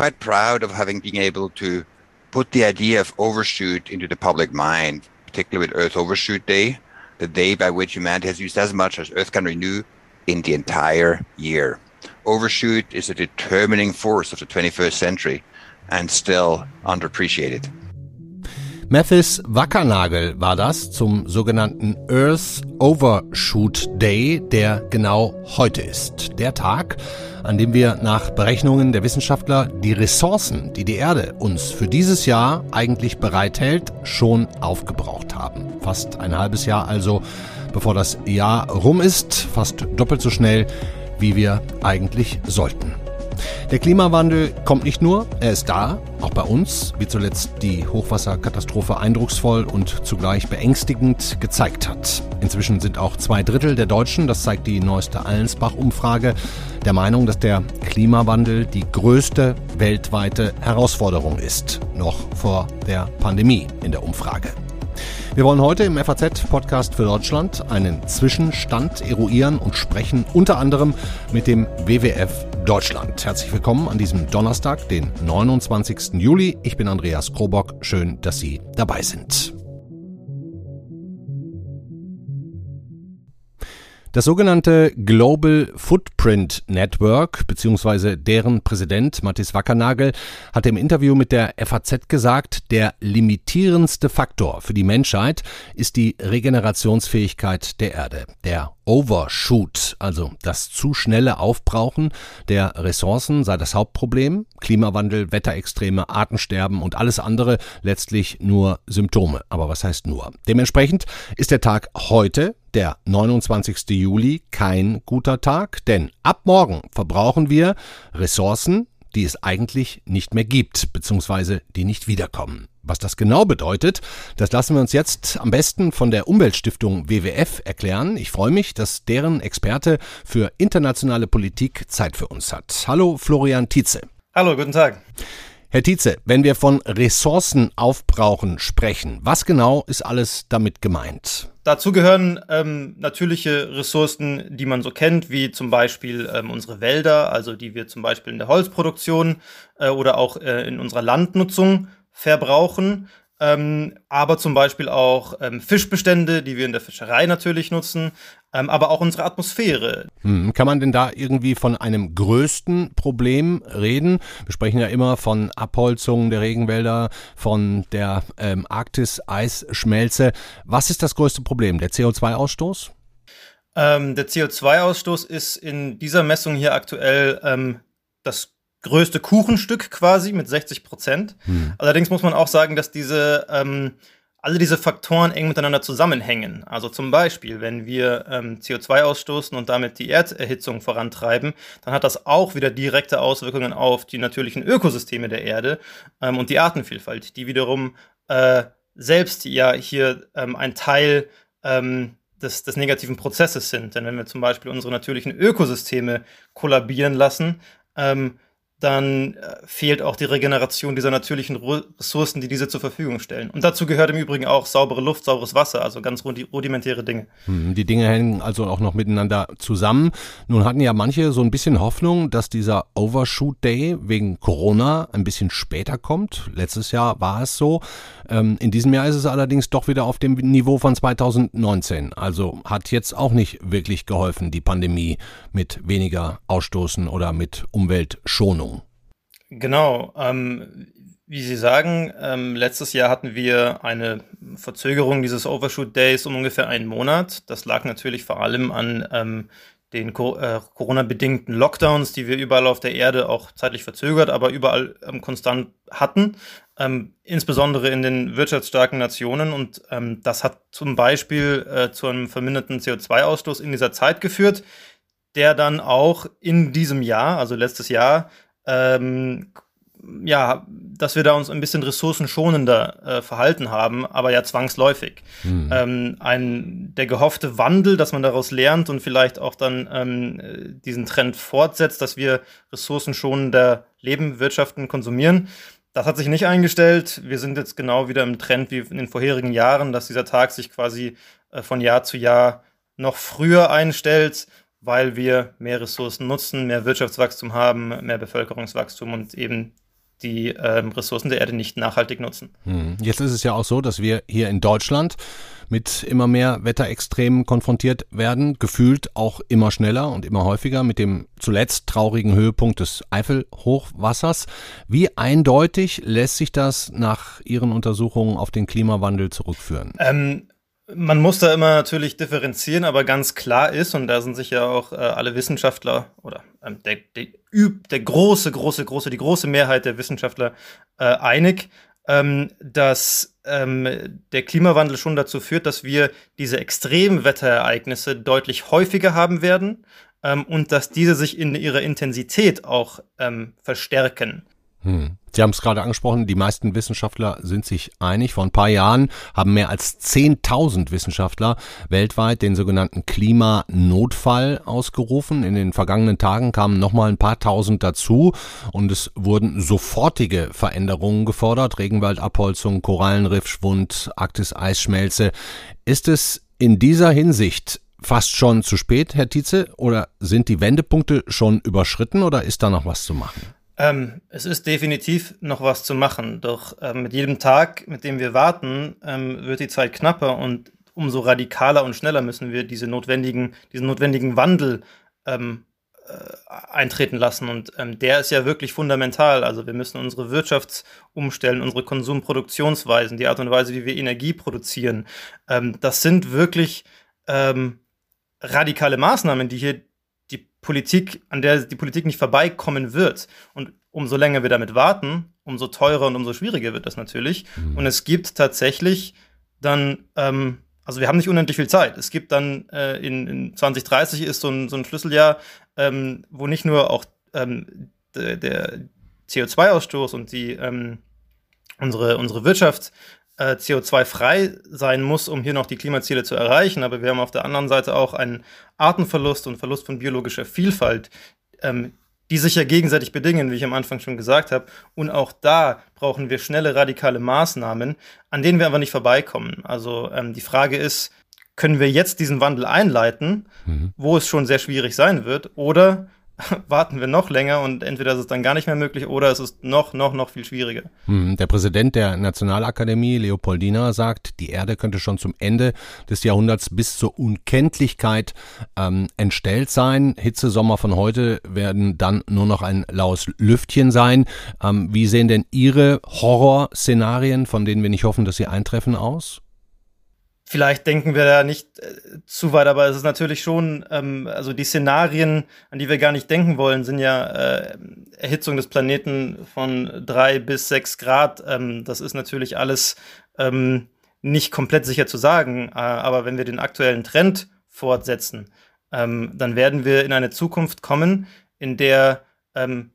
quite proud of having been able to put the idea of overshoot into the public mind, particularly with Earth Overshoot Day, the day by which humanity has used as much as Earth can renew in the entire year. Overshoot is a determining force of the 21st century and still underappreciated. Mathis Wackernagel war das zum sogenannten Earth Overshoot Day, der genau heute ist. Der Tag, an dem wir nach Berechnungen der Wissenschaftler die Ressourcen, die die Erde uns für dieses Jahr eigentlich bereithält, schon aufgebraucht haben. Fast ein halbes Jahr also, bevor das Jahr rum ist, fast doppelt so schnell, wie wir eigentlich sollten. Der Klimawandel kommt nicht nur, er ist da, auch bei uns, wie zuletzt die Hochwasserkatastrophe eindrucksvoll und zugleich beängstigend gezeigt hat. Inzwischen sind auch zwei Drittel der Deutschen, das zeigt die neueste Allensbach-Umfrage, der Meinung, dass der Klimawandel die größte weltweite Herausforderung ist, noch vor der Pandemie in der Umfrage. Wir wollen heute im FAZ-Podcast für Deutschland einen Zwischenstand eruieren und sprechen unter anderem mit dem WWF Deutschland. Herzlich willkommen an diesem Donnerstag, den 29. Juli. Ich bin Andreas Krobock. Schön, dass Sie dabei sind. Das sogenannte Global Footprint Network bzw. deren Präsident Mathis Wackernagel hat im Interview mit der FAZ gesagt, der limitierendste Faktor für die Menschheit ist die Regenerationsfähigkeit der Erde. Der Overshoot, also das zu schnelle Aufbrauchen der Ressourcen, sei das Hauptproblem. Klimawandel, Wetterextreme, Artensterben und alles andere letztlich nur Symptome. Aber was heißt nur? Dementsprechend ist der Tag heute, der 29. Juli, kein guter Tag, denn ab morgen verbrauchen wir Ressourcen, die es eigentlich nicht mehr gibt, beziehungsweise die nicht wiederkommen. Was das genau bedeutet, das lassen wir uns jetzt am besten von der Umweltstiftung WWF erklären. Ich freue mich, dass deren Experte für internationale Politik Zeit für uns hat. Hallo Florian Tietze. Hallo, guten Tag. Herr Tietze, wenn wir von Ressourcenaufbrauchen sprechen, was genau ist alles damit gemeint? Dazu gehören ähm, natürliche Ressourcen, die man so kennt, wie zum Beispiel ähm, unsere Wälder, also die wir zum Beispiel in der Holzproduktion äh, oder auch äh, in unserer Landnutzung verbrauchen. Ähm, aber zum Beispiel auch ähm, Fischbestände, die wir in der Fischerei natürlich nutzen, aber auch unsere Atmosphäre. Hm, kann man denn da irgendwie von einem größten Problem reden? Wir sprechen ja immer von Abholzung der Regenwälder, von der ähm, Arktis-Eisschmelze. Was ist das größte Problem? Der CO2-Ausstoß? Ähm, der CO2-Ausstoß ist in dieser Messung hier aktuell ähm, das größte Kuchenstück quasi mit 60 Prozent. Hm. Allerdings muss man auch sagen, dass diese ähm, alle diese Faktoren eng miteinander zusammenhängen. Also zum Beispiel, wenn wir ähm, CO2 ausstoßen und damit die Erderhitzung vorantreiben, dann hat das auch wieder direkte Auswirkungen auf die natürlichen Ökosysteme der Erde ähm, und die Artenvielfalt, die wiederum äh, selbst ja hier ähm, ein Teil ähm, des, des negativen Prozesses sind. Denn wenn wir zum Beispiel unsere natürlichen Ökosysteme kollabieren lassen, ähm, dann äh, fehlt auch die Regeneration dieser natürlichen Ressourcen, die diese zur Verfügung stellen. Und dazu gehört im Übrigen auch saubere Luft, sauberes Wasser, also ganz rudimentäre Dinge. Hm, die Dinge hängen also auch noch miteinander zusammen. Nun hatten ja manche so ein bisschen Hoffnung, dass dieser Overshoot Day wegen Corona ein bisschen später kommt. Letztes Jahr war es so. Ähm, in diesem Jahr ist es allerdings doch wieder auf dem Niveau von 2019. Also hat jetzt auch nicht wirklich geholfen, die Pandemie mit weniger Ausstoßen oder mit Umweltschonung. Genau. Ähm, wie Sie sagen, ähm, letztes Jahr hatten wir eine Verzögerung dieses Overshoot Days um ungefähr einen Monat. Das lag natürlich vor allem an ähm, den Co äh, Corona-bedingten Lockdowns, die wir überall auf der Erde auch zeitlich verzögert, aber überall ähm, konstant hatten, ähm, insbesondere in den wirtschaftsstarken Nationen. Und ähm, das hat zum Beispiel äh, zu einem verminderten CO2-Ausstoß in dieser Zeit geführt, der dann auch in diesem Jahr, also letztes Jahr, ähm, ja, dass wir da uns ein bisschen ressourcenschonender äh, verhalten haben, aber ja zwangsläufig. Mhm. Ähm, ein, der gehoffte Wandel, dass man daraus lernt und vielleicht auch dann ähm, diesen Trend fortsetzt, dass wir ressourcenschonender leben, wirtschaften, konsumieren. Das hat sich nicht eingestellt. Wir sind jetzt genau wieder im Trend wie in den vorherigen Jahren, dass dieser Tag sich quasi äh, von Jahr zu Jahr noch früher einstellt weil wir mehr Ressourcen nutzen, mehr Wirtschaftswachstum haben, mehr Bevölkerungswachstum und eben die ähm, Ressourcen der Erde nicht nachhaltig nutzen. Hm. Jetzt ist es ja auch so, dass wir hier in Deutschland mit immer mehr Wetterextremen konfrontiert werden, gefühlt auch immer schneller und immer häufiger mit dem zuletzt traurigen Höhepunkt des Eifelhochwassers. Wie eindeutig lässt sich das nach Ihren Untersuchungen auf den Klimawandel zurückführen? Ähm, man muss da immer natürlich differenzieren, aber ganz klar ist, und da sind sich ja auch äh, alle Wissenschaftler oder ähm, der, der, der, große, große, große, die große Mehrheit der Wissenschaftler äh, einig, ähm, dass ähm, der Klimawandel schon dazu führt, dass wir diese Extremwetterereignisse deutlich häufiger haben werden ähm, und dass diese sich in ihrer Intensität auch ähm, verstärken. Hm. Sie haben es gerade angesprochen, die meisten Wissenschaftler sind sich einig. Vor ein paar Jahren haben mehr als 10.000 Wissenschaftler weltweit den sogenannten Klimanotfall ausgerufen. In den vergangenen Tagen kamen nochmal ein paar tausend dazu und es wurden sofortige Veränderungen gefordert. Regenwaldabholzung, Korallenriffschwund, Arktis-Eisschmelze. Ist es in dieser Hinsicht fast schon zu spät, Herr Tietze, oder sind die Wendepunkte schon überschritten oder ist da noch was zu machen? Ähm, es ist definitiv noch was zu machen, doch ähm, mit jedem Tag, mit dem wir warten, ähm, wird die Zeit knapper und umso radikaler und schneller müssen wir diese notwendigen, diesen notwendigen Wandel ähm, äh, eintreten lassen. Und ähm, der ist ja wirklich fundamental. Also wir müssen unsere Wirtschaft umstellen, unsere Konsumproduktionsweisen, die Art und Weise, wie wir Energie produzieren. Ähm, das sind wirklich radikale Maßnahmen, die hier Politik, an der die Politik nicht vorbeikommen wird. Und umso länger wir damit warten, umso teurer und umso schwieriger wird das natürlich. Mhm. Und es gibt tatsächlich dann, ähm, also wir haben nicht unendlich viel Zeit. Es gibt dann äh, in, in 2030 ist so ein, so ein Schlüsseljahr, ähm, wo nicht nur auch ähm, der, der CO2-Ausstoß und die ähm, unsere, unsere Wirtschaft äh, CO2-frei sein muss, um hier noch die Klimaziele zu erreichen. Aber wir haben auf der anderen Seite auch einen Artenverlust und Verlust von biologischer Vielfalt, ähm, die sich ja gegenseitig bedingen, wie ich am Anfang schon gesagt habe. Und auch da brauchen wir schnelle, radikale Maßnahmen, an denen wir aber nicht vorbeikommen. Also ähm, die Frage ist, können wir jetzt diesen Wandel einleiten, mhm. wo es schon sehr schwierig sein wird, oder warten wir noch länger und entweder ist es dann gar nicht mehr möglich oder es ist noch, noch, noch viel schwieriger. Hm, der Präsident der Nationalakademie, Leopoldina, sagt, die Erde könnte schon zum Ende des Jahrhunderts bis zur Unkenntlichkeit ähm, entstellt sein. Hitzesommer von heute werden dann nur noch ein laues Lüftchen sein. Ähm, wie sehen denn Ihre Horrorszenarien, von denen wir nicht hoffen, dass sie eintreffen, aus? Vielleicht denken wir da nicht äh, zu weit, aber es ist natürlich schon, ähm, also die Szenarien, an die wir gar nicht denken wollen, sind ja äh, Erhitzung des Planeten von drei bis sechs Grad. Ähm, das ist natürlich alles ähm, nicht komplett sicher zu sagen, äh, aber wenn wir den aktuellen Trend fortsetzen, ähm, dann werden wir in eine Zukunft kommen, in der ähm,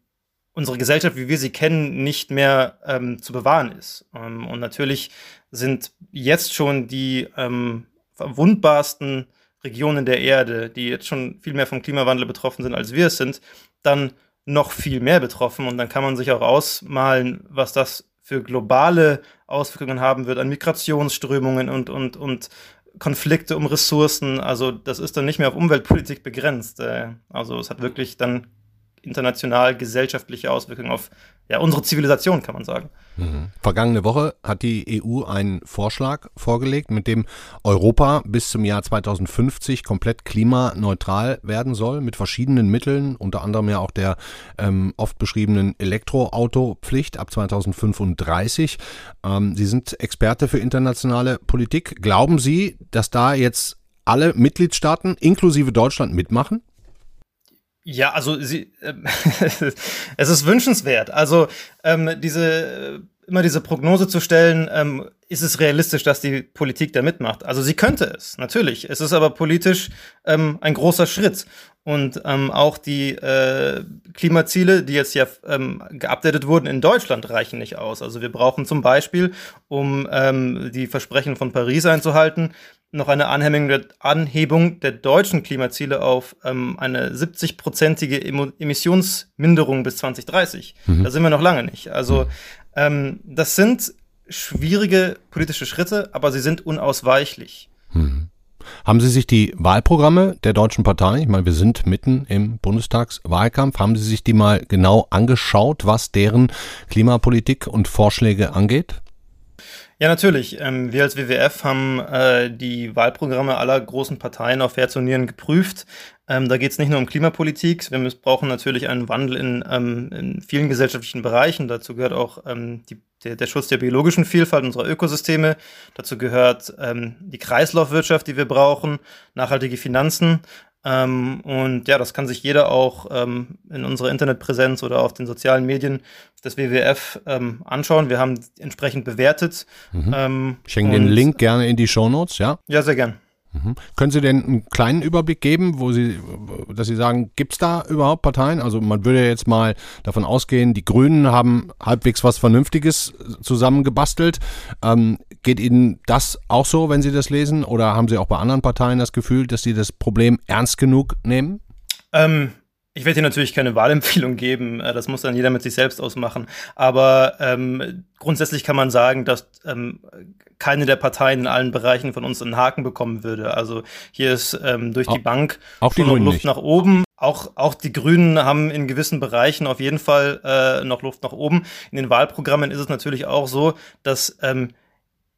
unsere Gesellschaft, wie wir sie kennen, nicht mehr ähm, zu bewahren ist. Ähm, und natürlich sind jetzt schon die ähm, verwundbarsten Regionen der Erde, die jetzt schon viel mehr vom Klimawandel betroffen sind, als wir es sind, dann noch viel mehr betroffen. Und dann kann man sich auch ausmalen, was das für globale Auswirkungen haben wird an Migrationsströmungen und, und, und Konflikte um Ressourcen. Also das ist dann nicht mehr auf Umweltpolitik begrenzt. Äh, also es hat wirklich dann international gesellschaftliche Auswirkungen auf ja, unsere Zivilisation, kann man sagen. Mhm. Vergangene Woche hat die EU einen Vorschlag vorgelegt, mit dem Europa bis zum Jahr 2050 komplett klimaneutral werden soll, mit verschiedenen Mitteln, unter anderem ja auch der ähm, oft beschriebenen Elektroautopflicht ab 2035. Ähm, Sie sind Experte für internationale Politik. Glauben Sie, dass da jetzt alle Mitgliedstaaten inklusive Deutschland mitmachen? Ja, also sie, äh, es ist wünschenswert. Also ähm, diese immer diese Prognose zu stellen, ähm, ist es realistisch, dass die Politik da mitmacht? Also sie könnte es, natürlich. Es ist aber politisch ähm, ein großer Schritt. Und ähm, auch die äh, Klimaziele, die jetzt ja ähm, geupdatet wurden in Deutschland, reichen nicht aus. Also wir brauchen zum Beispiel, um ähm, die Versprechen von Paris einzuhalten, noch eine Anhebung der, Anhebung der deutschen Klimaziele auf ähm, eine 70-prozentige Emissionsminderung bis 2030. Mhm. Da sind wir noch lange nicht. Also ähm, das sind schwierige politische Schritte, aber sie sind unausweichlich. Mhm. Haben Sie sich die Wahlprogramme der deutschen Parteien, ich meine, wir sind mitten im Bundestagswahlkampf, haben Sie sich die mal genau angeschaut, was deren Klimapolitik und Vorschläge angeht? Ja, natürlich. Ähm, wir als WWF haben äh, die Wahlprogramme aller großen Parteien auf Herz und Nieren geprüft. Ähm, da geht es nicht nur um Klimapolitik. Wir müssen, brauchen natürlich einen Wandel in, ähm, in vielen gesellschaftlichen Bereichen. Dazu gehört auch ähm, die, der, der, Schutz der biologischen Vielfalt unserer Ökosysteme. Dazu gehört ähm, die Kreislaufwirtschaft, die wir brauchen, nachhaltige Finanzen. Ähm, und ja, das kann sich jeder auch ähm, in unserer Internetpräsenz oder auf den sozialen Medien des WWF ähm, anschauen. Wir haben entsprechend bewertet. Mhm. Ähm, ich hänge den Link gerne in die Show Notes, ja? Ja, sehr gern. Mhm. Können Sie denn einen kleinen Überblick geben, wo Sie, dass Sie sagen, gibt es da überhaupt Parteien? Also man würde jetzt mal davon ausgehen, die Grünen haben halbwegs was Vernünftiges zusammengebastelt. Ähm, geht Ihnen das auch so, wenn Sie das lesen? Oder haben Sie auch bei anderen Parteien das Gefühl, dass Sie das Problem ernst genug nehmen? Ähm, ich werde hier natürlich keine Wahlempfehlung geben, äh, das muss dann jeder mit sich selbst ausmachen. Aber ähm, grundsätzlich kann man sagen, dass ähm, keine der Parteien in allen Bereichen von uns einen Haken bekommen würde. Also hier ist ähm, durch die Bank auch die Luft nicht. nach oben. Auch, auch die Grünen haben in gewissen Bereichen auf jeden Fall äh, noch Luft nach oben. In den Wahlprogrammen ist es natürlich auch so, dass ähm,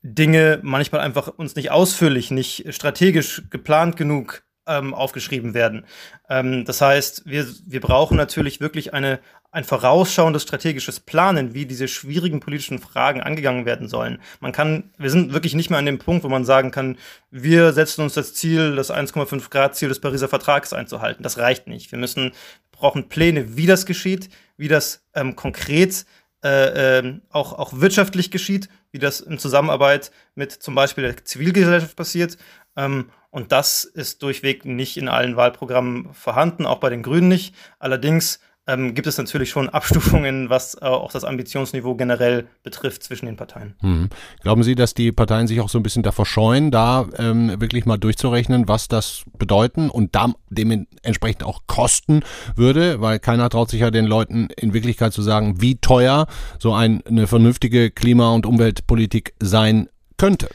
Dinge manchmal einfach uns nicht ausführlich, nicht strategisch geplant genug ähm, aufgeschrieben werden. Ähm, das heißt, wir, wir brauchen natürlich wirklich eine, ein vorausschauendes strategisches Planen, wie diese schwierigen politischen Fragen angegangen werden sollen. Man kann, wir sind wirklich nicht mehr an dem Punkt, wo man sagen kann, wir setzen uns das Ziel, das 1,5 Grad Ziel des Pariser Vertrags einzuhalten. Das reicht nicht. Wir müssen, brauchen Pläne, wie das geschieht, wie das ähm, konkret äh, äh, auch, auch wirtschaftlich geschieht, wie das in Zusammenarbeit mit zum Beispiel der Zivilgesellschaft passiert. Ähm, und das ist durchweg nicht in allen Wahlprogrammen vorhanden, auch bei den Grünen nicht. Allerdings ähm, gibt es natürlich schon Abstufungen, was äh, auch das Ambitionsniveau generell betrifft zwischen den Parteien. Hm. Glauben Sie, dass die Parteien sich auch so ein bisschen davor scheuen, da ähm, wirklich mal durchzurechnen, was das bedeuten und da dementsprechend auch kosten würde? Weil keiner traut sich ja den Leuten in Wirklichkeit zu sagen, wie teuer so ein, eine vernünftige Klima- und Umweltpolitik sein könnte.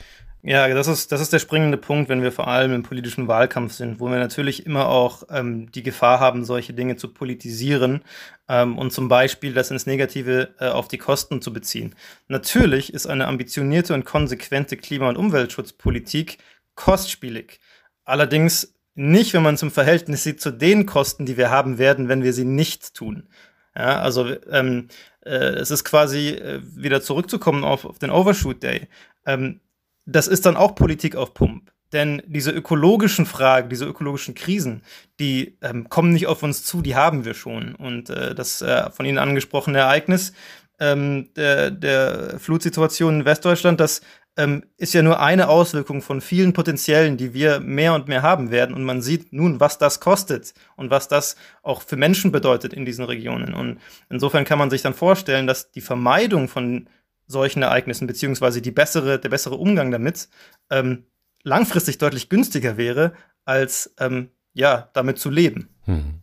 Ja, das ist, das ist der springende Punkt, wenn wir vor allem im politischen Wahlkampf sind, wo wir natürlich immer auch ähm, die Gefahr haben, solche Dinge zu politisieren ähm, und zum Beispiel das ins Negative äh, auf die Kosten zu beziehen. Natürlich ist eine ambitionierte und konsequente Klima- und Umweltschutzpolitik kostspielig. Allerdings nicht, wenn man zum Verhältnis sieht zu den Kosten, die wir haben werden, wenn wir sie nicht tun. Ja, also ähm, äh, es ist quasi äh, wieder zurückzukommen auf, auf den Overshoot Day. Ähm, das ist dann auch Politik auf Pump. Denn diese ökologischen Fragen, diese ökologischen Krisen, die ähm, kommen nicht auf uns zu, die haben wir schon. Und äh, das äh, von Ihnen angesprochene Ereignis ähm, der, der Flutsituation in Westdeutschland, das ähm, ist ja nur eine Auswirkung von vielen potenziellen, die wir mehr und mehr haben werden. Und man sieht nun, was das kostet und was das auch für Menschen bedeutet in diesen Regionen. Und insofern kann man sich dann vorstellen, dass die Vermeidung von solchen Ereignissen, beziehungsweise die bessere, der bessere Umgang damit, ähm, langfristig deutlich günstiger wäre, als ähm, ja, damit zu leben. Hm.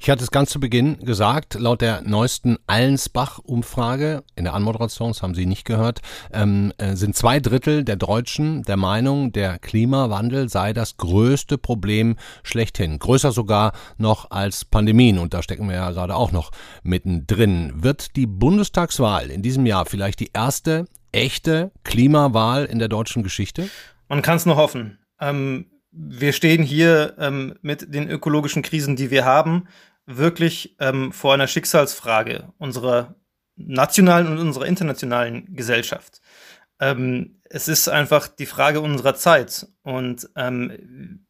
Ich hatte es ganz zu Beginn gesagt, laut der neuesten Allensbach-Umfrage, in der Anmoderation, das haben Sie nicht gehört, ähm, äh, sind zwei Drittel der Deutschen der Meinung, der Klimawandel sei das größte Problem schlechthin. Größer sogar noch als Pandemien. Und da stecken wir ja gerade auch noch mittendrin. Wird die Bundestagswahl in diesem Jahr vielleicht die erste echte Klimawahl in der deutschen Geschichte? Man kann es nur hoffen. Ähm wir stehen hier ähm, mit den ökologischen Krisen, die wir haben, wirklich ähm, vor einer Schicksalsfrage unserer nationalen und unserer internationalen Gesellschaft. Ähm, es ist einfach die Frage unserer Zeit und ähm,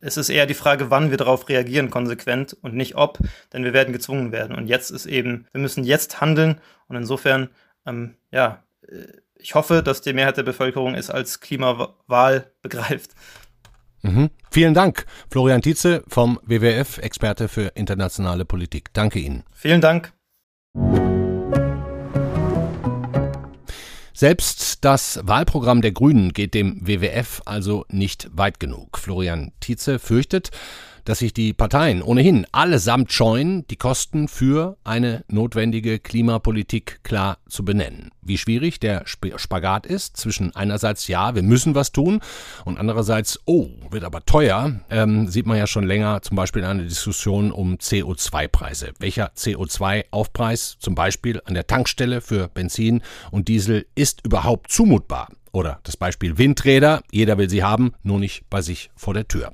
es ist eher die Frage, wann wir darauf reagieren konsequent und nicht ob, denn wir werden gezwungen werden. Und jetzt ist eben, wir müssen jetzt handeln und insofern, ähm, ja, äh, ich hoffe, dass die Mehrheit der Bevölkerung es als Klimawahl begreift. Mhm. Vielen Dank, Florian Tietze vom WWF, Experte für internationale Politik. Danke Ihnen. Vielen Dank. Selbst das Wahlprogramm der Grünen geht dem WWF also nicht weit genug. Florian Tietze fürchtet, dass sich die Parteien ohnehin allesamt scheuen, die Kosten für eine notwendige Klimapolitik klar zu benennen. Wie schwierig der Spagat ist zwischen einerseits, ja, wir müssen was tun und andererseits, oh, wird aber teuer, ähm, sieht man ja schon länger zum Beispiel in einer Diskussion um CO2-Preise. Welcher CO2-Aufpreis zum Beispiel an der Tankstelle für Benzin und Diesel ist überhaupt zumutbar? Oder das Beispiel Windräder, jeder will sie haben, nur nicht bei sich vor der Tür.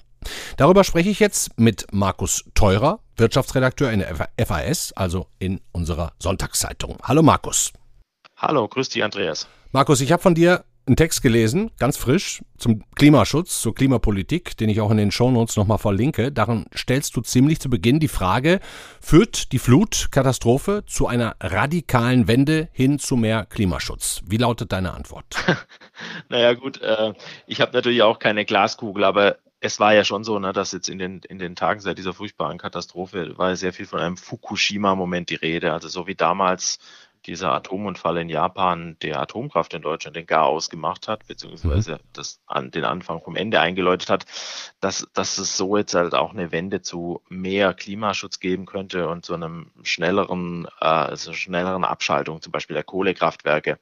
Darüber spreche ich jetzt mit Markus Teurer, Wirtschaftsredakteur in der FAS, also in unserer Sonntagszeitung. Hallo Markus. Hallo, grüß dich Andreas. Markus, ich habe von dir einen Text gelesen, ganz frisch, zum Klimaschutz, zur Klimapolitik, den ich auch in den Shownotes nochmal verlinke. Darin stellst du ziemlich zu Beginn die Frage, führt die Flutkatastrophe zu einer radikalen Wende hin zu mehr Klimaschutz? Wie lautet deine Antwort? naja gut, äh, ich habe natürlich auch keine Glaskugel, aber es war ja schon so, ne, dass jetzt in den, in den Tagen seit dieser furchtbaren Katastrophe war sehr viel von einem Fukushima-Moment die Rede. Also so wie damals dieser Atomunfall in Japan der Atomkraft in Deutschland den Garaus gemacht hat, beziehungsweise mhm. das an den Anfang vom Ende eingeläutet hat, dass, dass es so jetzt halt auch eine Wende zu mehr Klimaschutz geben könnte und zu einem schnelleren, äh, also schnelleren Abschaltung zum Beispiel der Kohlekraftwerke.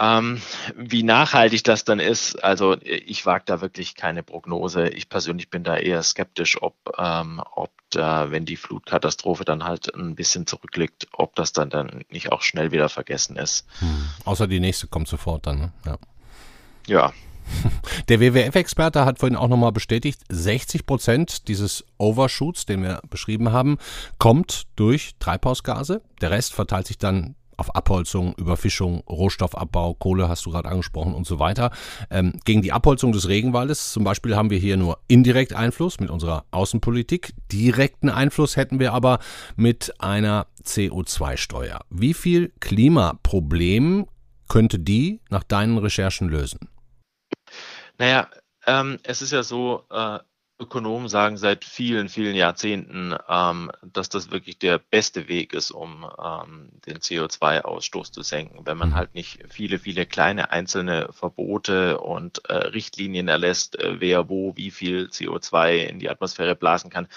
Ähm, wie nachhaltig das dann ist, also ich wage da wirklich keine Prognose. Ich persönlich bin da eher skeptisch, ob, ähm, ob da, wenn die Flutkatastrophe dann halt ein bisschen zurückliegt, ob das dann, dann nicht auch schnell wieder vergessen ist. Hm. Außer die nächste kommt sofort dann, ne? Ja. ja. Der WWF-Experte hat vorhin auch nochmal bestätigt, 60 Prozent dieses Overshoots, den wir beschrieben haben, kommt durch Treibhausgase. Der Rest verteilt sich dann auf Abholzung, Überfischung, Rohstoffabbau, Kohle hast du gerade angesprochen und so weiter. Ähm, gegen die Abholzung des Regenwaldes zum Beispiel haben wir hier nur indirekt Einfluss mit unserer Außenpolitik. Direkten Einfluss hätten wir aber mit einer CO2-Steuer. Wie viel Klimaproblem könnte die nach deinen Recherchen lösen? Naja, ähm, es ist ja so, äh, Ökonomen sagen seit vielen, vielen Jahrzehnten, ähm, dass das wirklich der beste Weg ist, um ähm, den CO2-Ausstoß zu senken, wenn man mhm. halt nicht viele, viele kleine einzelne Verbote und äh, Richtlinien erlässt, äh, wer wo wie viel CO2 in die Atmosphäre blasen kann,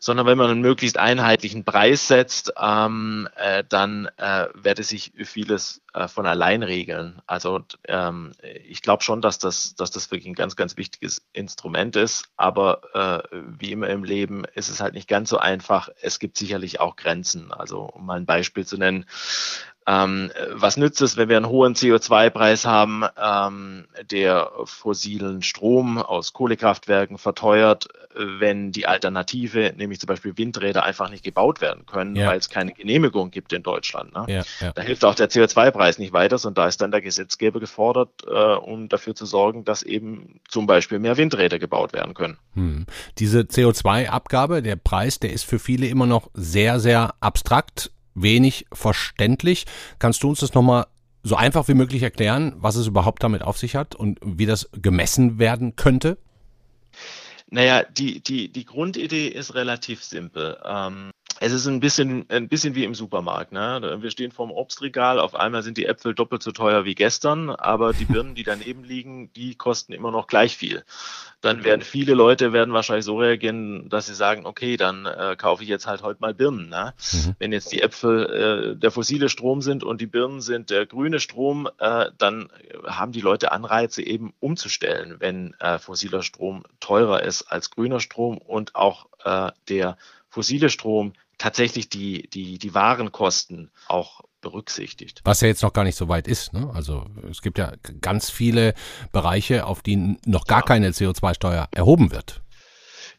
sondern wenn man einen möglichst einheitlichen Preis setzt, ähm, äh, dann äh, werde sich vieles äh, von allein regeln. Also ähm, ich glaube schon, dass das, dass das wirklich ein ganz, ganz wichtiges Instrument ist. Aber äh, wie immer im Leben ist es halt nicht ganz so einfach. Es gibt sicherlich auch Grenzen. Also um mal ein Beispiel zu nennen, ähm, was nützt es, wenn wir einen hohen CO2-Preis haben, ähm, der fossilen Strom aus Kohlekraftwerken verteuert, wenn die Alternative, nämlich zum Beispiel Windräder, einfach nicht gebaut werden können, ja. weil es keine Genehmigung gibt in Deutschland. Ne? Ja, ja. Da hilft auch der CO2-Preis nicht weiter, sondern da ist dann der Gesetzgeber gefordert, äh, um dafür zu sorgen, dass eben zum Beispiel mehr Windräder gebaut werden können. Hm. Diese CO2-Abgabe, der Preis, der ist für viele immer noch sehr, sehr abstrakt wenig verständlich. Kannst du uns das nochmal so einfach wie möglich erklären, was es überhaupt damit auf sich hat und wie das gemessen werden könnte? Naja, die, die, die Grundidee ist relativ simpel. Ähm, es ist ein bisschen, ein bisschen wie im Supermarkt. Ne? Wir stehen vorm Obstregal, auf einmal sind die Äpfel doppelt so teuer wie gestern, aber die Birnen, die daneben liegen, die kosten immer noch gleich viel. Dann werden viele Leute werden wahrscheinlich so reagieren, dass sie sagen, okay, dann äh, kaufe ich jetzt halt heute mal Birnen. Ne? Mhm. Wenn jetzt die Äpfel äh, der fossile Strom sind und die Birnen sind der grüne Strom, äh, dann haben die Leute Anreize eben umzustellen, wenn äh, fossiler Strom teurer ist als grüner Strom und auch äh, der fossile Strom tatsächlich die, die, die Warenkosten auch berücksichtigt. Was ja jetzt noch gar nicht so weit ist. Ne? Also es gibt ja ganz viele Bereiche, auf die noch gar ja. keine CO2-Steuer erhoben wird.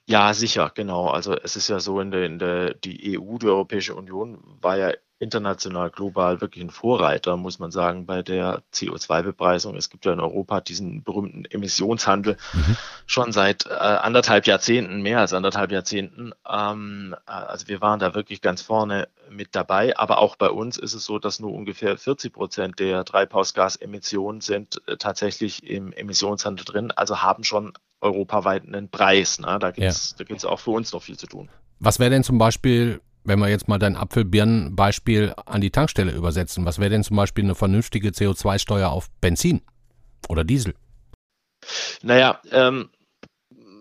Ja, sicher, genau. Also es ist ja so, in der, in der die EU, die Europäische Union, war ja international, global wirklich ein Vorreiter, muss man sagen, bei der CO2-Bepreisung. Es gibt ja in Europa diesen berühmten Emissionshandel mhm. schon seit äh, anderthalb Jahrzehnten, mehr als anderthalb Jahrzehnten. Ähm, äh, also wir waren da wirklich ganz vorne mit dabei. Aber auch bei uns ist es so, dass nur ungefähr 40 Prozent der Treibhausgasemissionen sind äh, tatsächlich im Emissionshandel drin, also haben schon europaweit einen Preis. Ne? Da gibt es ja. auch für uns noch viel zu tun. Was wäre denn zum Beispiel wenn wir jetzt mal dein Apfelbirnen-Beispiel an die Tankstelle übersetzen, was wäre denn zum Beispiel eine vernünftige CO2-Steuer auf Benzin oder Diesel? Naja, ähm,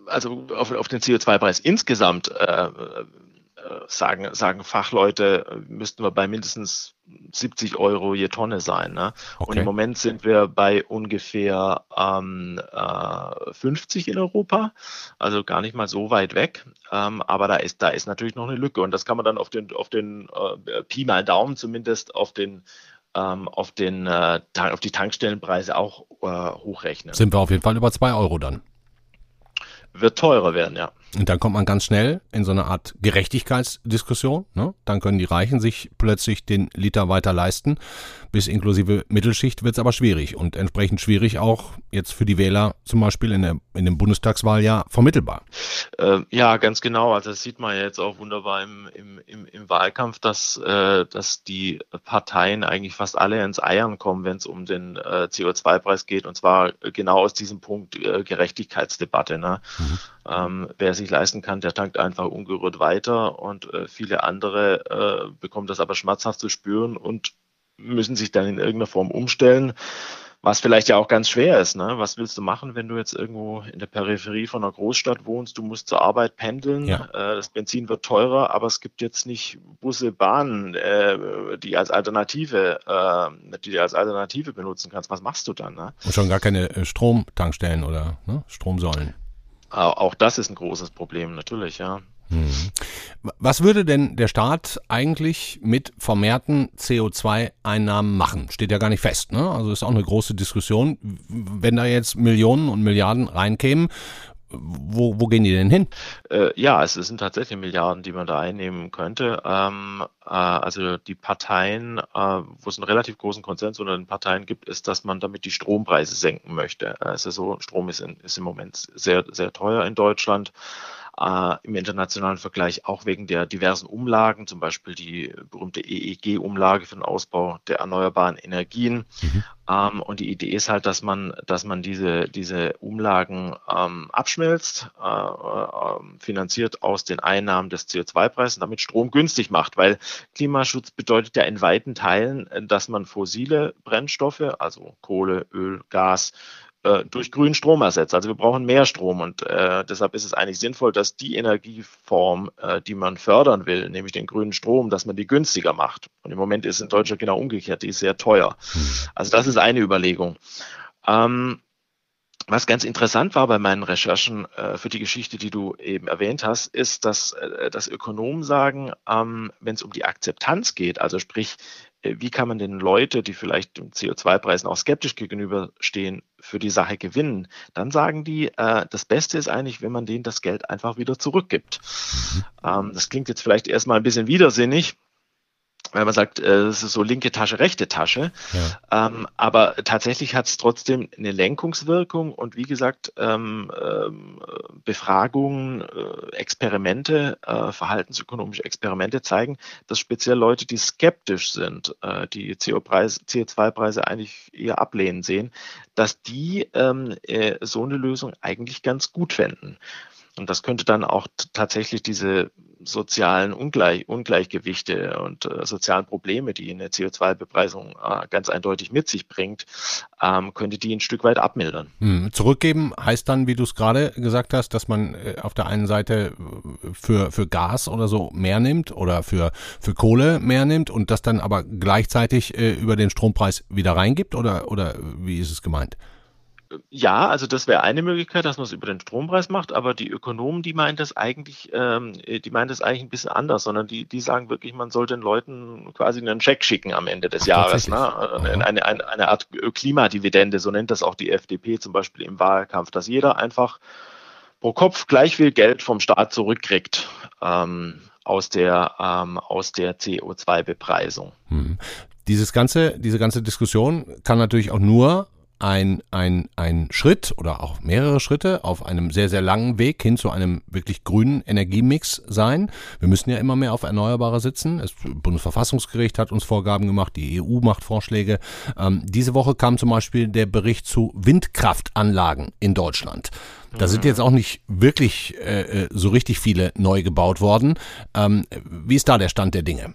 also auf, auf den CO2-Preis insgesamt äh, sagen, sagen Fachleute, müssten wir bei mindestens 70 Euro je Tonne sein. Ne? Okay. Und im Moment sind wir bei ungefähr ähm, äh, 50 in Europa, also gar nicht mal so weit weg. Ähm, aber da ist, da ist natürlich noch eine Lücke und das kann man dann auf den, auf den äh, Pi mal Daumen zumindest auf den ähm, auf, den, äh, auf die Tankstellenpreise auch äh, hochrechnen. Sind wir auf jeden Fall über 2 Euro dann? Wird teurer werden, ja. Und dann kommt man ganz schnell in so eine Art Gerechtigkeitsdiskussion. Ne? Dann können die Reichen sich plötzlich den Liter weiter leisten. Bis inklusive Mittelschicht wird es aber schwierig und entsprechend schwierig auch jetzt für die Wähler zum Beispiel in, der, in dem Bundestagswahljahr vermittelbar. Äh, ja, ganz genau. Also das sieht man ja jetzt auch wunderbar im, im, im, im Wahlkampf, dass, äh, dass die Parteien eigentlich fast alle ins Eiern kommen, wenn es um den äh, CO2-Preis geht. Und zwar genau aus diesem Punkt äh, Gerechtigkeitsdebatte. Ne? Mhm. Ähm, wer sich leisten kann, der tankt einfach ungerührt weiter und äh, viele andere äh, bekommen das aber schmerzhaft zu spüren und müssen sich dann in irgendeiner Form umstellen, was vielleicht ja auch ganz schwer ist. Ne? Was willst du machen, wenn du jetzt irgendwo in der Peripherie von einer Großstadt wohnst? Du musst zur Arbeit pendeln, ja. äh, das Benzin wird teurer, aber es gibt jetzt nicht Busse, Bahnen, äh, die als Alternative, äh, die du als Alternative benutzen kannst. Was machst du dann? Ne? Und schon gar keine äh, Stromtankstellen oder ne? Stromsäulen. Auch das ist ein großes Problem, natürlich, ja. Mhm. Was würde denn der Staat eigentlich mit vermehrten CO2-Einnahmen machen? Steht ja gar nicht fest. Ne? Also ist auch eine große Diskussion. Wenn da jetzt Millionen und Milliarden reinkämen, wo, wo gehen die denn hin? Äh, ja, es sind tatsächlich Milliarden, die man da einnehmen könnte. Ähm, äh, also die Parteien, äh, wo es einen relativ großen Konsens unter den Parteien gibt, ist, dass man damit die Strompreise senken möchte. Äh, es ist so, Strom ist, in, ist im Moment sehr, sehr teuer in Deutschland äh, im internationalen Vergleich auch wegen der diversen Umlagen, zum Beispiel die berühmte EEG-Umlage für den Ausbau der erneuerbaren Energien. Mhm. Ähm, und die Idee ist halt, dass man, dass man diese, diese Umlagen ähm, abschmelzt, äh, äh, finanziert aus den Einnahmen des CO2-Preises und damit Strom günstig macht, weil Klimaschutz bedeutet ja in weiten Teilen, dass man fossile Brennstoffe, also Kohle, Öl, Gas, äh, durch grünen Strom ersetzt. Also wir brauchen mehr Strom und äh, deshalb ist es eigentlich sinnvoll, dass die Energieform, äh, die man fördern will, nämlich den grünen Strom, dass man die günstiger macht. Und im Moment ist in Deutschland genau umgekehrt, die ist sehr teuer. Also das ist eine Überlegung. Ähm, was ganz interessant war bei meinen Recherchen äh, für die Geschichte, die du eben erwähnt hast, ist, dass, äh, dass Ökonomen sagen, ähm, wenn es um die Akzeptanz geht, also sprich, wie kann man denn Leute, die vielleicht den CO2-Preisen auch skeptisch gegenüberstehen, für die Sache gewinnen, dann sagen die, äh, das Beste ist eigentlich, wenn man denen das Geld einfach wieder zurückgibt. Mhm. Ähm, das klingt jetzt vielleicht erstmal ein bisschen widersinnig, weil man sagt, äh, es ist so linke Tasche, rechte Tasche. Ja. Ähm, aber tatsächlich hat es trotzdem eine Lenkungswirkung und wie gesagt, ähm, ähm, Befragungen, äh, Experimente, äh, verhaltensökonomische Experimente zeigen, dass speziell Leute, die skeptisch sind, äh, die CO2-Preise eigentlich eher ablehnen sehen, dass die ähm, äh, so eine Lösung eigentlich ganz gut fänden. Und das könnte dann auch tatsächlich diese sozialen Ungleich Ungleichgewichte und äh, sozialen Probleme, die eine CO2-Bepreisung äh, ganz eindeutig mit sich bringt, ähm, könnte die ein Stück weit abmildern. Hm. Zurückgeben heißt dann, wie du es gerade gesagt hast, dass man äh, auf der einen Seite äh, für, für Gas oder so mehr nimmt oder für, für Kohle mehr nimmt und das dann aber gleichzeitig äh, über den Strompreis wieder reingibt oder, oder wie ist es gemeint? Ja, also das wäre eine Möglichkeit, dass man es über den Strompreis macht, aber die Ökonomen, die meinen das eigentlich, ähm, die meinen das eigentlich ein bisschen anders, sondern die, die sagen wirklich, man soll den Leuten quasi einen Scheck schicken am Ende des Ach, Jahres. Ne? Eine, eine, eine Art Klimadividende, so nennt das auch die FDP zum Beispiel im Wahlkampf, dass jeder einfach pro Kopf gleich viel Geld vom Staat zurückkriegt. Ähm, aus der, ähm, aus der CO2-Bepreisung. Hm. Dieses ganze, diese ganze Diskussion kann natürlich auch nur ein, ein, ein Schritt oder auch mehrere Schritte auf einem sehr, sehr langen Weg hin zu einem wirklich grünen Energiemix sein. Wir müssen ja immer mehr auf Erneuerbare sitzen. Das Bundesverfassungsgericht hat uns Vorgaben gemacht, die EU macht Vorschläge. Ähm, diese Woche kam zum Beispiel der Bericht zu Windkraftanlagen in Deutschland. Da sind jetzt auch nicht wirklich äh, äh so richtig viele neu gebaut worden. Ähm, wie ist da der Stand der Dinge?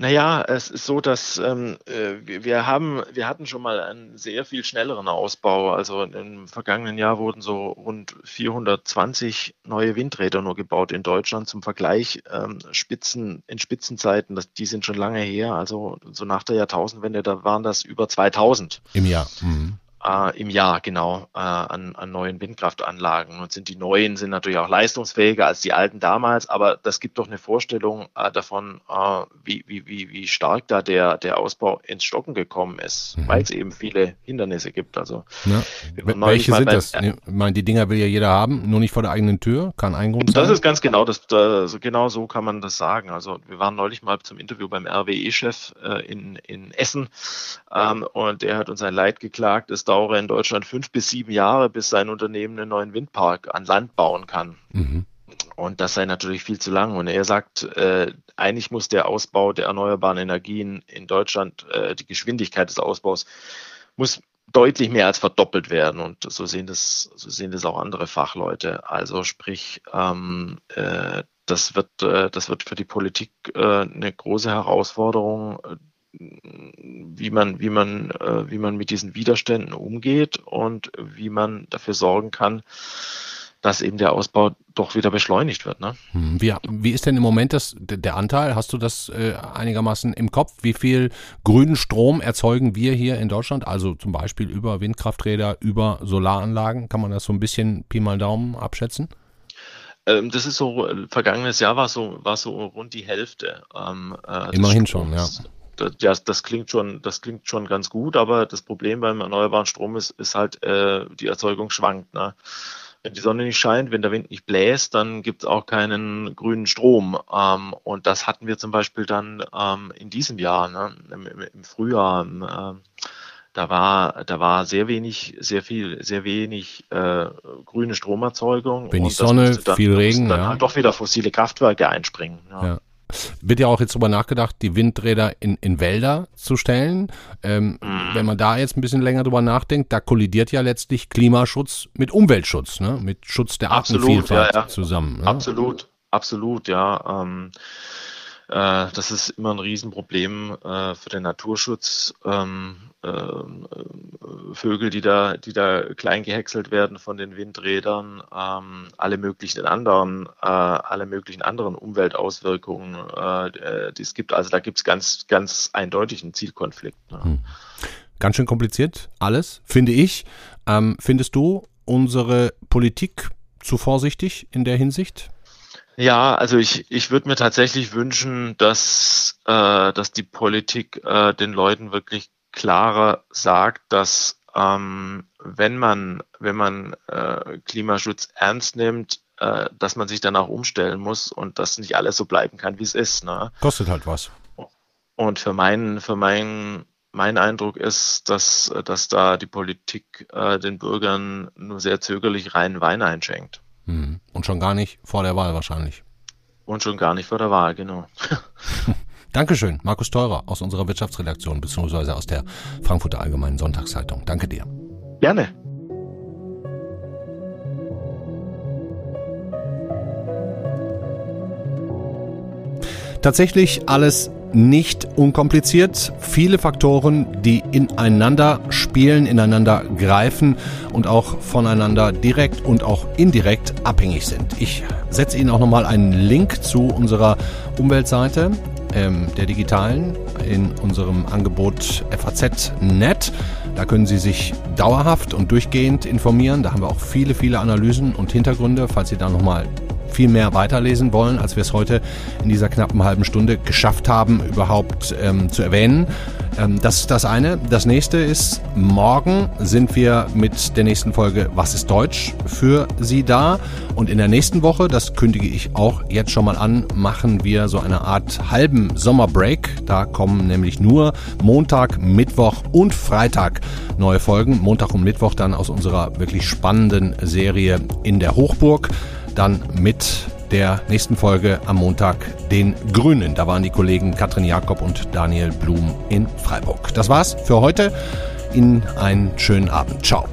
Naja, es ist so, dass ähm, äh, wir haben, wir hatten schon mal einen sehr viel schnelleren Ausbau. Also im vergangenen Jahr wurden so rund 420 neue Windräder nur gebaut in Deutschland. Zum Vergleich, ähm, Spitzen, in Spitzenzeiten, das, die sind schon lange her. Also so nach der Jahrtausendwende, da waren das über 2000. Im Jahr. Mhm äh, im Jahr genau äh, an, an neuen Windkraftanlagen. Und sind die neuen sind natürlich auch leistungsfähiger als die alten damals, aber das gibt doch eine Vorstellung äh, davon, äh, wie, wie, wie, wie stark da der, der Ausbau ins Stocken gekommen ist, mhm. weil es eben viele Hindernisse gibt. Also ja. welche sind das? ich meine, die Dinger will ja jeder haben, nur nicht vor der eigenen Tür, kann ein Grund sein. Das ist ganz genau, das, das, genau so kann man das sagen. Also wir waren neulich mal zum Interview beim RWE-Chef äh, in, in Essen ähm, und der hat uns ein Leid geklagt, es dauere in Deutschland fünf bis sieben Jahre, bis sein Unternehmen einen neuen Windpark an Land bauen kann. Mhm. Und das sei natürlich viel zu lang. Und er sagt, äh, eigentlich muss der Ausbau der erneuerbaren Energien in Deutschland, äh, die Geschwindigkeit des Ausbaus, muss deutlich mehr als verdoppelt werden. Und so sehen das, so sehen das auch andere Fachleute. Also sprich, ähm, äh, das wird, äh, das wird für die Politik äh, eine große Herausforderung, wie man, wie man, äh, wie man mit diesen Widerständen umgeht und wie man dafür sorgen kann, dass eben der Ausbau doch wieder beschleunigt wird. Ne? Hm, wie, wie ist denn im Moment das, der Anteil? Hast du das äh, einigermaßen im Kopf? Wie viel grünen Strom erzeugen wir hier in Deutschland? Also zum Beispiel über Windkrafträder, über Solaranlagen? Kann man das so ein bisschen Pi mal Daumen abschätzen? Ähm, das ist so, vergangenes Jahr war so, war so rund die Hälfte. Ähm, äh, Immerhin schon, ja das, das klingt schon, das klingt schon ganz gut, aber das Problem beim erneuerbaren Strom ist, ist halt, äh, die Erzeugung schwankt. Ne? Wenn die Sonne nicht scheint, wenn der Wind nicht bläst, dann gibt es auch keinen grünen Strom. Ähm, und das hatten wir zum Beispiel dann ähm, in diesem Jahr, ne? Im, im, im Frühjahr. Äh, da war, da war sehr wenig, sehr viel, sehr wenig äh, grüne Stromerzeugung. Wenig Sonne, dann, viel Regen. Dann ja. halt doch wieder fossile Kraftwerke einspringen. Ja. ja. Wird ja auch jetzt darüber nachgedacht, die Windräder in, in Wälder zu stellen. Ähm, mhm. Wenn man da jetzt ein bisschen länger drüber nachdenkt, da kollidiert ja letztlich Klimaschutz mit Umweltschutz, ne? mit Schutz der Artenvielfalt ja, ja. zusammen. Ne? Absolut, absolut, ja. Ähm, äh, das ist immer ein Riesenproblem äh, für den Naturschutz. Ähm, äh, Vögel, die da, die da klein gehäckselt werden von den Windrädern, ähm, alle möglichen anderen, alle möglichen anderen Umweltauswirkungen, die es gibt. Also da gibt es ganz, ganz eindeutig einen Zielkonflikt. Ne? Hm. Ganz schön kompliziert, alles, finde ich. Ähm, findest du unsere Politik zu vorsichtig in der Hinsicht? Ja, also ich, ich würde mir tatsächlich wünschen, dass, äh, dass die Politik äh, den Leuten wirklich klarer sagt, dass ähm, wenn man, wenn man äh, Klimaschutz ernst nimmt, äh, dass man sich dann auch umstellen muss und dass nicht alles so bleiben kann, wie es ist. Ne? Kostet halt was. Und für meinen, für meinen mein Eindruck ist, dass, dass da die Politik äh, den Bürgern nur sehr zögerlich reinen Wein einschenkt. Hm. Und schon gar nicht vor der Wahl wahrscheinlich. Und schon gar nicht vor der Wahl, genau. Dankeschön, Markus Teurer aus unserer Wirtschaftsredaktion beziehungsweise aus der Frankfurter Allgemeinen Sonntagszeitung. Danke dir. Gerne. Tatsächlich alles nicht unkompliziert. Viele Faktoren, die ineinander spielen, ineinander greifen und auch voneinander direkt und auch indirekt abhängig sind. Ich setze Ihnen auch nochmal einen Link zu unserer Umweltseite ähm, der digitalen in unserem Angebot FAZ.net. Da können Sie sich dauerhaft und durchgehend informieren. Da haben wir auch viele, viele Analysen und Hintergründe, falls Sie da nochmal viel mehr weiterlesen wollen, als wir es heute in dieser knappen halben Stunde geschafft haben, überhaupt ähm, zu erwähnen. Ähm, das ist das eine. Das nächste ist, morgen sind wir mit der nächsten Folge Was ist Deutsch für Sie da. Und in der nächsten Woche, das kündige ich auch jetzt schon mal an, machen wir so eine Art halben Sommerbreak. Da kommen nämlich nur Montag, Mittwoch und Freitag neue Folgen. Montag und Mittwoch dann aus unserer wirklich spannenden Serie in der Hochburg dann mit der nächsten Folge am Montag den Grünen. Da waren die Kollegen Katrin Jakob und Daniel Blum in Freiburg. Das war's für heute. Ihnen einen schönen Abend. Ciao.